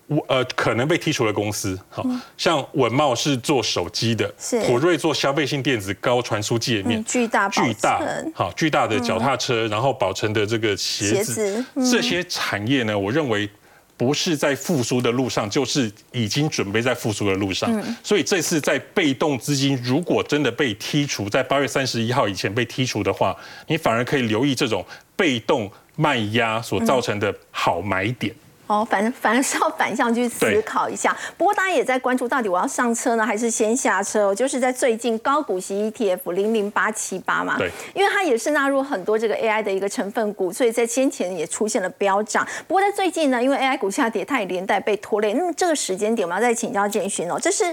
我呃可能被剔除的公司，好像文茂是做手机的，是。普瑞做消费性电子高传输界面，巨大巨大好巨大的脚踏车，然后宝成的这个鞋子，这些产业呢，我认为。不是在复苏的路上，就是已经准备在复苏的路上。所以这次在被动资金如果真的被剔除，在八月三十一号以前被剔除的话，你反而可以留意这种被动卖压所造成的好买点。哦，反正反正是要反向去思考一下。不过大家也在关注，到底我要上车呢，还是先下车？就是在最近高股息 ETF 零零八七八嘛，对，因为它也是纳入很多这个 AI 的一个成分股，所以在先前也出现了飙涨。不过在最近呢，因为 AI 股下跌，它也连带被拖累。那么这个时间点，我们要再请教建勋哦，这是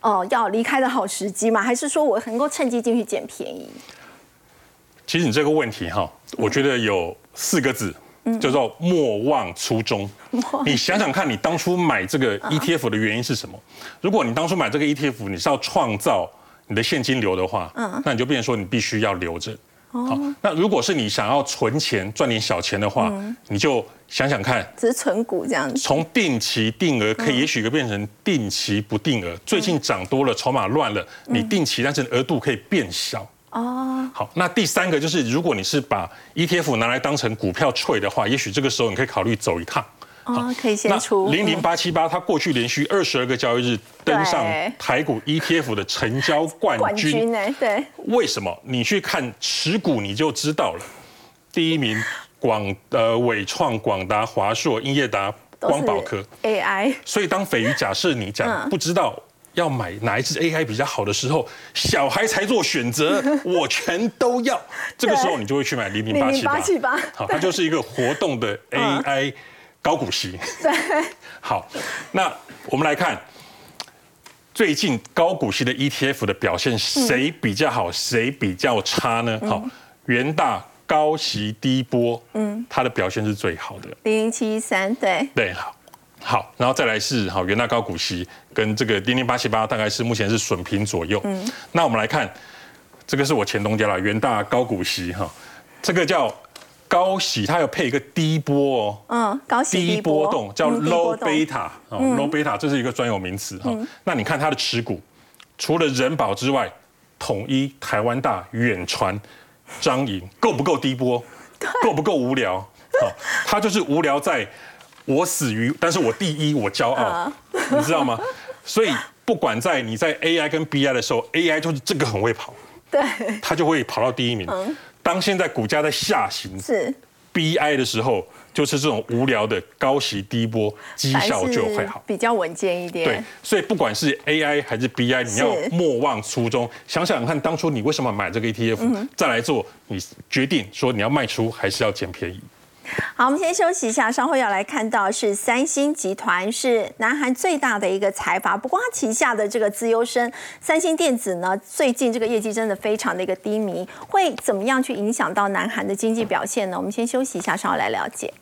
哦要离开的好时机吗？还是说我能够趁机进去捡便宜？其实你这个问题哈，我觉得有四个字。叫做莫忘初衷。你想想看，你当初买这个 ETF 的原因是什么？如果你当初买这个 ETF，你是要创造你的现金流的话，那你就变成说你必须要留着。好，那如果是你想要存钱赚点小钱的话，你就想想看，只是存股这样子。从定期定额可以，也许可变成定期不定额。最近涨多了，筹码乱了，你定期但是额度可以变小。哦，好，那第三个就是，如果你是把 ETF 拿来当成股票 trade 的话，也许这个时候你可以考虑走一趟。哦，可以先出。零零八七八，它过去连续二十二个交易日登上台股 ETF 的成交冠军。冠对。为什么？你去看持股你就知道了。第一名广呃伟创、广达、华硕、英业达、光宝科 AI。所以当匪鱼假设你讲不知道。要买哪一支 AI 比较好的时候，小孩才做选择，*laughs* 我全都要。这个时候你就会去买零零八七八，好，它就是一个活动的 AI 高股息。对，好，那我们来看最近高股息的 ETF 的表现，谁比较好，谁比较差呢？好，元大高息低波，嗯，它的表现是最好的，零零七三，对，对，好。好，然后再来是好元大高股息跟这个零零八七八大概是目前是损平左右。嗯，那我们来看，这个是我前东家了，元大高股息哈，这个叫高息，它有配一个低波哦。嗯，高息低波动叫 low beta 哦，low beta 这是一个专有名词哈。那你看它的持股，除了人保之外，统一、台湾大、远传、张营够不够低波？*laughs* 够不够无聊？好，它就是无聊在，我死于，但是我第一，我骄傲，你知道吗？所以不管在你在 AI 跟 BI 的时候，AI 就是这个很会跑，对，它就会跑到第一名。当现在股价在下行是 BI 的时候，就是这种无聊的高息低波，绩效就会好。比较稳健一点。对，所以不管是 AI 还是 BI，你要莫忘初衷，想想看当初你为什么买这个 ETF，再来做你决定说你要卖出还是要捡便宜。好，我们先休息一下，稍后要来看到是三星集团是南韩最大的一个财阀，不过它旗下的这个资优生三星电子呢，最近这个业绩真的非常的一个低迷，会怎么样去影响到南韩的经济表现呢？我们先休息一下，稍后来了解。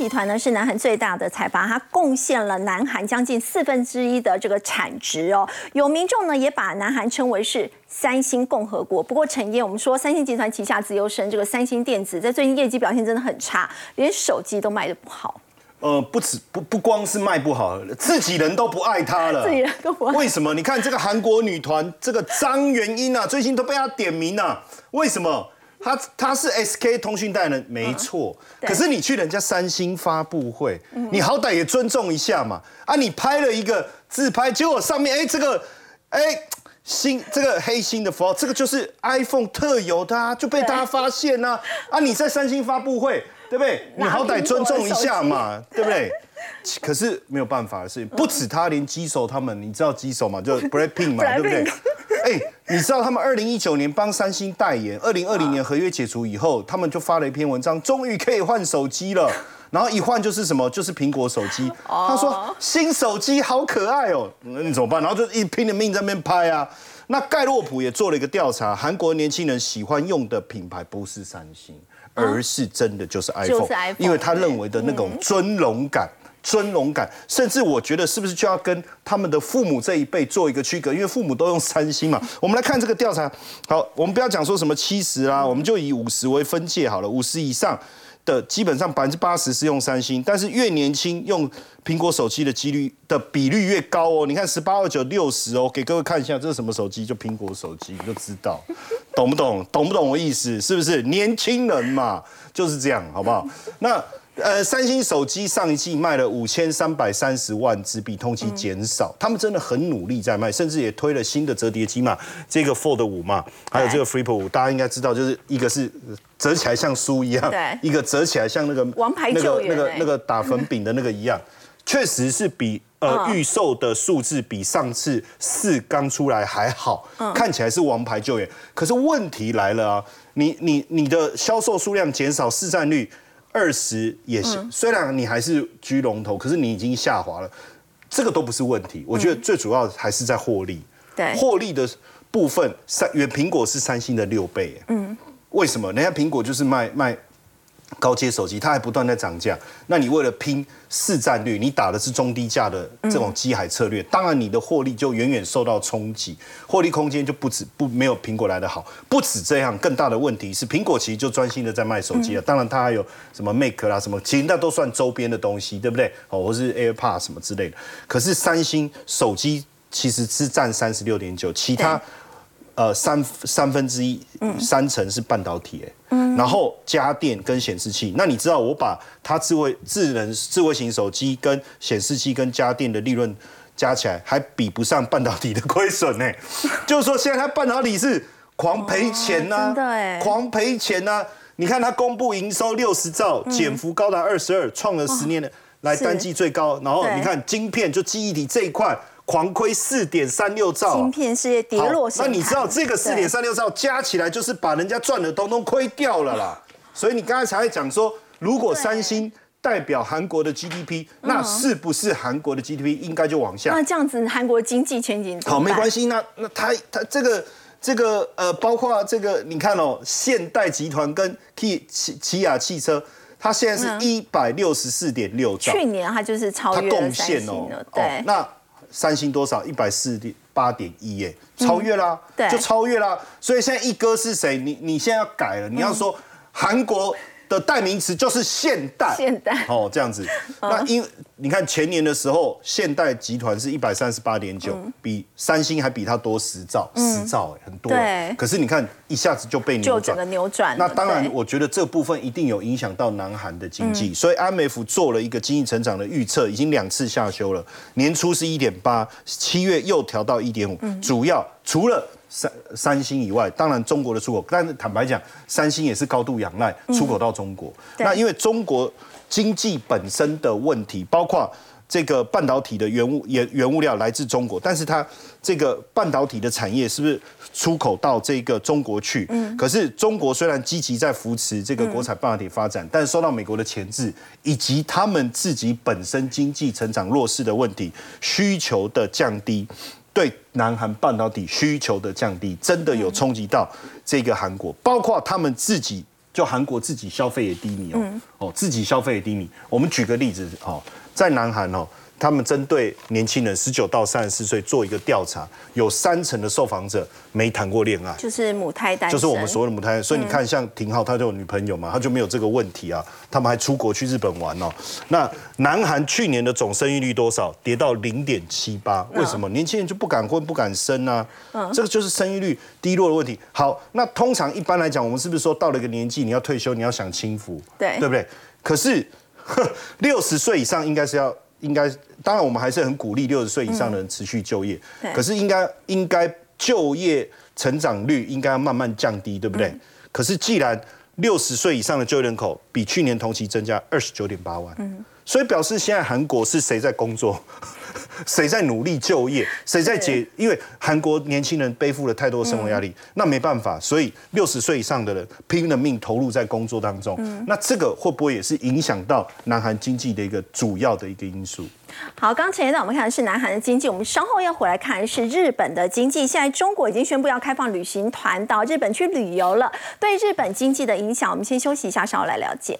集团呢是南韩最大的财阀，它贡献了南韩将近四分之一的这个产值哦。有民众呢也把南韩称为是三星共和国。不过陈燕，我们说三星集团旗下自由生这个三星电子在最近业绩表现真的很差，连手机都卖的不好。呃，不止不不光是卖不好，自己人都不爱他了。*laughs* 自己人都不爱。为什么？你看这个韩国女团这个张元英啊，最近都被他点名啊。为什么？他他是 SK 通讯代言人，没错。可是你去人家三星发布会，你好歹也尊重一下嘛。啊，你拍了一个自拍，结果上面哎这个哎新这个黑心的符号，这个就是 iPhone 特有的啊，就被大家发现呐。啊，你在三星发布会，对不对？你好歹尊重一下嘛，对不对？可是没有办法的事情，不止他，连机手他们，你知道机手嘛？就 Blackpink 嘛，*laughs* 对不对？哎，你知道他们二零一九年帮三星代言，二零二零年合约解除以后，他们就发了一篇文章，终于可以换手机了。*laughs* 然后一换就是什么？就是苹果手机。他说新手机好可爱哦，那你怎么办？然后就一拼了命在那边拍啊。那盖洛普也做了一个调查，韩国年轻人喜欢用的品牌不是三星，而是真的就是 iPhone，因为他认为的那种尊荣感。尊荣感，甚至我觉得是不是就要跟他们的父母这一辈做一个区隔？因为父母都用三星嘛。我们来看这个调查。好，我们不要讲说什么七十啦，我们就以五十为分界好了。五十以上的基本上百分之八十是用三星，但是越年轻用苹果手机的几率的比率越高哦。你看十八、二九、六十哦，给各位看一下这是什么手机，就苹果手机，你就知道，懂不懂？懂不懂我意思？是不是年轻人嘛？就是这样，好不好？那。呃，三星手机上一季卖了五千三百三十万只，比同期减少。他们真的很努力在卖，甚至也推了新的折叠机嘛，这个 Fold 五嘛，还有这个 Flip 五，大家应该知道，就是一个是折起来像书一样，对，一个折起来像那个王牌那个那个那个打粉饼的那个一样，*laughs* 确实是比呃预售的数字比上次四刚出来还好，看起来是王牌救援。可是问题来了啊，你你你的销售数量减少，市占率。二十也行，虽然你还是居龙头，可是你已经下滑了，这个都不是问题。我觉得最主要还是在获利，对，获利的部分，三原苹果是三星的六倍，嗯，为什么？人家苹果就是卖卖。高阶手机它还不断在涨价，那你为了拼市占率，你打的是中低价的这种机海策略，当然你的获利就远远受到冲击，获利空间就不止不没有苹果来的好。不止这样，更大的问题是苹果其实就专心的在卖手机了，当然它还有什么 Make 啦什么，其实那都算周边的东西，对不对？哦，或是 AirPods 什么之类的。可是三星手机其实是占三十六点九，其他。呃，三三分之一，三成是半导体，哎，然后家电跟显示器，那你知道我把它智慧智能智慧型手机跟显示器跟家电的利润加起来，还比不上半导体的亏损呢？就是说现在它半导体是狂赔钱呐，狂赔钱呐！你看它公布营收六十兆，减幅高达二十二，创了十年的来单季最高。然后你看晶片就记忆体这一块。狂亏四点三六兆，芯片是跌落那你知道这个四点三六兆加起来就是把人家赚的通通亏掉了啦。所以你刚才才会讲说，如果三星代表韩国的 GDP，那是不是韩国的 GDP 应该就往下？那这样子韩国经济前景好没关系。那那他他这个这个呃，包括这个你看哦，现代集团跟起起起亚汽车，它现在是一百六十四点六兆。去年它就是超越贡献哦，对，那。三星多少？一百四点八点一耶，超越啦，对就超越啦。所以现在一哥是谁？你你现在要改了，你要说韩国的代名词就是现代，现代哦，这样子。*laughs* 那因你看前年的时候，现代集团是一百三十八点九，比三星还比它多十兆，十兆哎，很多。对可是你看一下子就被扭转就整个。扭转。那当然，我觉得这部分一定有影响到南韩的经嗯济，所以 IMF 做了一个经济成长的预测，已经两次下修了，年初是一点八，七月又调到一点五，嗯主要除了。三三星以外，当然中国的出口，但是坦白讲，三星也是高度仰赖出口到中国。嗯那因为中国经济本身的问题，包括这个半导体的原物原原物料来自中国，但是它这个半导体的产业是不是出口到这个中国去？嗯，可是中国虽然积极在扶持这个国产半导体发展，但是受到美国的钳制，以及他们自己本身经济成长弱势的问题，需求的降低。对南韩半导体需求的降低，真的有冲击到这个韩国，包括他们自己，就韩国自己消费也低迷哦，哦，自己消费也低迷。我们举个例子哦，在南韩哦，他们针对年轻人十九到三十四岁做一个调查，有三成的受访者没谈过恋爱。就是母胎单身，就是我们所谓的母胎，所以你看，像廷浩他就有女朋友嘛，他就没有这个问题啊。他们还出国去日本玩哦。那南韩去年的总生育率多少？跌到零点七八，为什么？年轻人就不敢婚、不敢生啊？这个就是生育率低落的问题。好，那通常一般来讲，我们是不是说到了一个年纪，你要退休，你要享清福，对对不对？可是六十岁以上应该是要。应该，当然，我们还是很鼓励六十岁以上的人持续就业。对可是应该应该就业成长率应该要慢慢降低，对不对？可是既然六十岁以上的就业人口比去年同期增加二十九点八万，所以表示现在韩国是谁在工作？*laughs* 谁在努力就业？谁在解？因为韩国年轻人背负了太多生活压力，那没办法，所以六十岁以上的人拼了命投入在工作当中。那这个会不会也是影响到南韩经济的一个主要的一个因素？好，刚前一段我们看的是南韩的经济，我们稍后要回来看的是日本的经济。现在中国已经宣布要开放旅行团到日本去旅游了，对日本经济的影响，我们先休息一下，稍后来了解。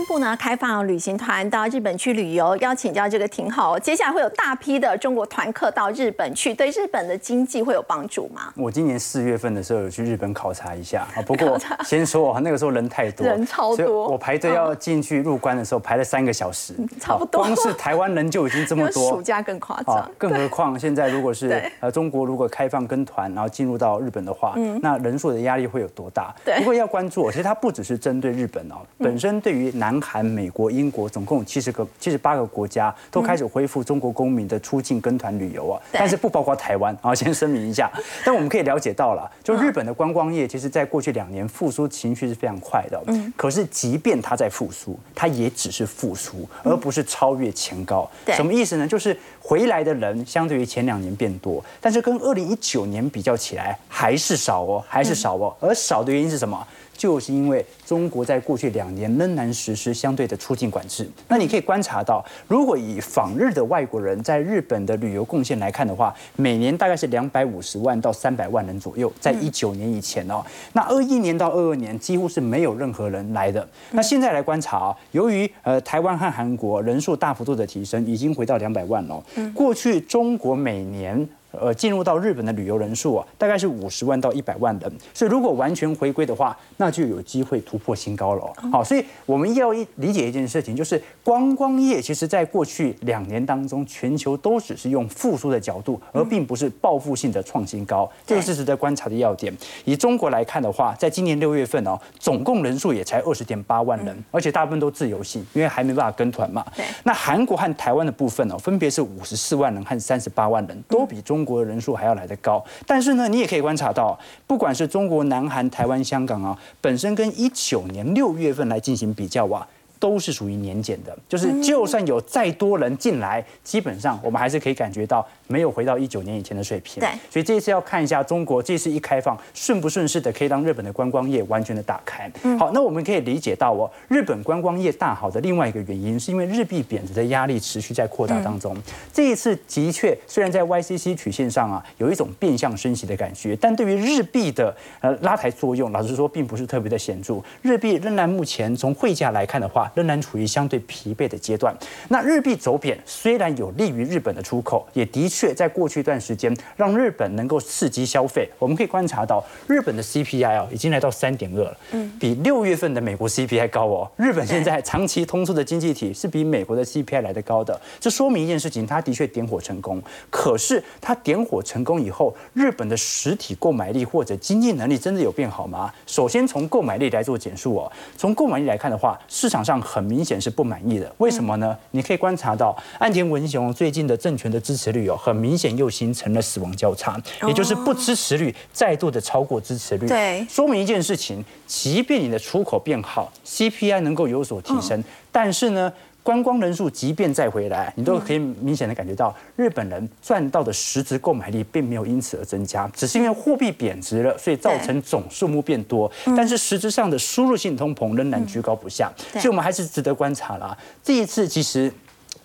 宣布呢，开放旅行团到日本去旅游，邀请教这个挺好。接下来会有大批的中国团客到日本去，对日本的经济会有帮助吗？我今年四月份的时候有去日本考察一下 *laughs* 啊，不过先说啊，那个时候人太多，人超多。我排队要进去入关的时候排了三个小时，差不多。啊光是台湾人就已经这么多。*laughs* 暑。假更夸啊张，，更何况现在如果是呃中国如果开放跟团，然后进入到日本的话，那人数的压力会有多大？对。不过要关注哦，其实它不只是针对日本哦，本身对于南韩、美国、英国总共七十个、七十八个国家都开始恢复中国公民的出境跟团旅游啊，但是不包括台湾啊，先声明一下。但我们可以了解到了，就日本的观光业，其实在过去两年复苏情绪是非常快的。嗯，可是即便它在复苏，它也只是复苏，而不是超越前高。什么意思呢？就是回来的人相对于前两年变多，但是跟二零一九年比较起来还是少哦，还是少哦。而少的原因是什么？就是因为中国在过去两年仍然实施相对的出境管制。那你可以观察到，如果以访日的外国人在日本的旅游贡献来看的话，每年大概是两百五十万到三百万人左右，在一九年以前哦。那二一年到二二年几乎是没有任何人来的。那现在来观察啊，由于呃台湾和韩国人数大幅度的提升，已经回到两百万了。过去中国每年呃进入到日本的旅游人数啊，大概是五十万到一百万人，所以如果完全回归的话，那就有机会突破新高了哦。好，所以我们要一理解一件事情，就是观光业其实在过去两年当中，全球都只是用复苏的角度，而并不是报复性的创新高，这个是值得观察的要点。以中国来看的话，在今年六月份哦，总共人数也才二十点八万人，而且大部分都自由行，因为还没办法跟团嘛。那韩国和台湾的部分哦，分别是五十四万人和三十八万人，都比中中国的人数还要来得高。但是呢，你也可以观察到，不管是中国、南韩、台湾、香港啊，本身跟一九年六月份来进行比较啊。都是属于年检的，就是就算有再多人进来，基本上我们还是可以感觉到没有回到一九年以前的水平。对所以这一次要看一下中国这次一开放顺不顺势的，可以让日本的观光业完全的打开。好，那我们可以理解到哦，日本观光业大好的另外一个原因，是因为日币贬值的压力持续在扩大当中。这一次的确虽然在 YCC 曲线上啊有一种变相升息的感觉，但对于日币的呃拉抬作用，老实说并不是特别的显著。日币仍然目前从汇价来看的话，仍然处于相对疲惫的阶段。那日币走贬虽然有利于日本的出口，也的确在过去一段时间让日本能够刺激消费。我们可以观察到，日本的 CPI 啊已经来到三点二了，嗯，比六月份的美国 CPI 高哦。日本现在长期通缩的经济体是比美国的 CPI 来得高的，这说明一件事情，它的确点火成功。可是它点火成功以后，日本的实体购买力或者经济能力真的有变好吗？首先从购买力来做简述哦，从购买力来看的话，市场上很明显是不满意的。为什么呢？你可以观察到岸田文雄最近的政权的支持率哦，很明显又形成了死亡交叉，也就是不支持率再度的超过支持率。对说明一件事情，即便你的出口变好，CPI 能够有所提升，但是呢？观光人数即便再回来，你都可以明显的感觉到，日本人赚到的实质购买力并没有因此而增加，只是因为货币贬值了，所以造成总数目变多，但是实质上的输入性通膨仍然居高不下，所以我们还是值得观察啦。这一次其实。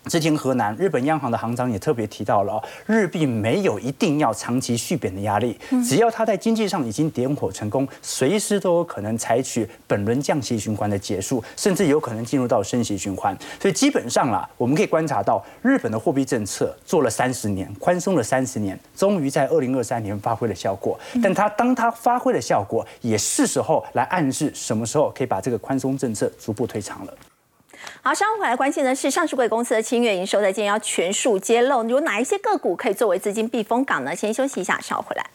之前河南日本央行的行长也特别提到了哦，日币没有一定要长期续贬的压力，只要它在经济上已经点火成功，随时都有可能采取本轮降息循环的结束，甚至有可能进入到升息循环。所以基本上啦，我们可以观察到日本的货币政策做了三十年，宽松了三十年，终于在二零二三年发挥了效果。但它当它发挥了效果，也是时候来暗示什么时候可以把这个宽松政策逐步推长了。好，稍后回来关心的是上市贵公司的清月营收在今天要全数揭露，有哪一些个股可以作为资金避风港呢？先休息一下，稍后回来。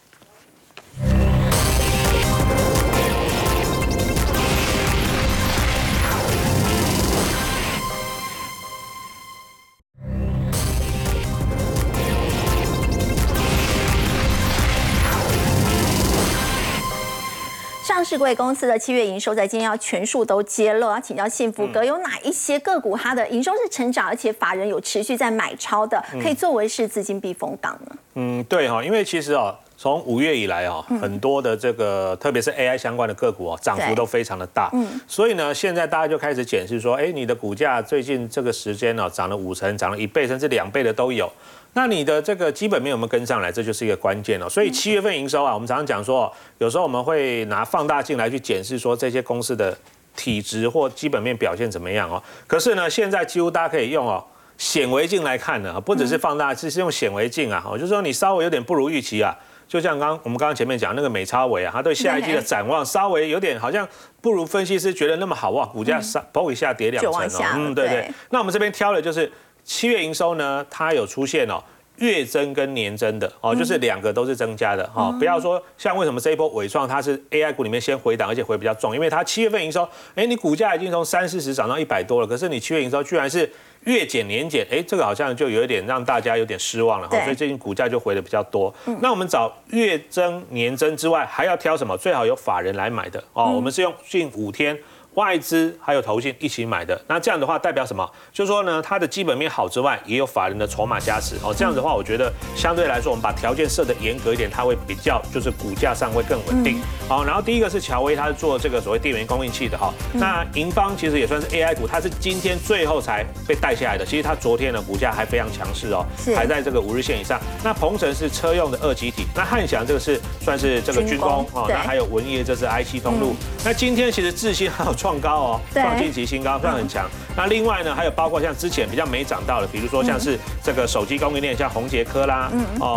上市贵公司的七月营收在今天要全数都揭露，要请教幸福哥，有哪一些个股它的营收是成长，而且法人有持续在买超的，可以作为是资金避风港呢？嗯，对哈，因为其实哦，从五月以来哦，很多的这个特别是 AI 相关的个股哦，涨幅都非常的大。嗯，所以呢，现在大家就开始检视说，哎，你的股价最近这个时间呢、涨了五成，涨了一倍，甚至两倍的都有。那你的这个基本面有没有跟上来？这就是一个关键哦。所以七月份营收啊，我们常常讲说，有时候我们会拿放大镜来去检视说这些公司的体质或基本面表现怎么样哦。可是呢，现在几乎大家可以用哦显微镜来看呢，不只是放大，是是用显微镜啊。我，就是说你稍微有点不如预期啊，就像刚我们刚刚前面讲那个美超伟啊，他对下一季的展望稍微有点好像不如分析师觉得那么好哇，股价稍嘣一下跌两成哦嗯，对对对。那我们这边挑的就是七月营收呢，它有出现哦。月增跟年增的哦，就是两个都是增加的哈、哦，不要说像为什么这一波伟创它是 AI 股里面先回档，而且回比较重，因为它七月份营收，哎，你股价已经从三四十涨到一百多了，可是你七月营收居然是月减年减，哎，这个好像就有一点让大家有点失望了哈、对所以最近股价就回的比较多。那我们找月增、年增之外，还要挑什么？最好有法人来买的哦，我们是用近五天。外资还有投信一起买的，那这样的话代表什么？就是说呢，它的基本面好之外，也有法人的筹码加持哦。这样子的话，我觉得相对来说，我们把条件设得严格一点，它会比较就是股价上会更稳定。好，然后第一个是乔威，它是做这个所谓电源供应器的哈。那银邦其实也算是 AI 股，它是今天最后才被带下来的。其实它昨天的股价还非常强势哦是，还在这个五日线以上。那鹏城是车用的二级体，那汉翔这个是算是这个军军工哦，那还有文业这是 IC 通路。那今天其实智新还有创高哦，创近期新高，算很强。那另外呢，还有包括像之前比较没涨到的，比如说像是这个手机供应链，像宏杰科啦，哦，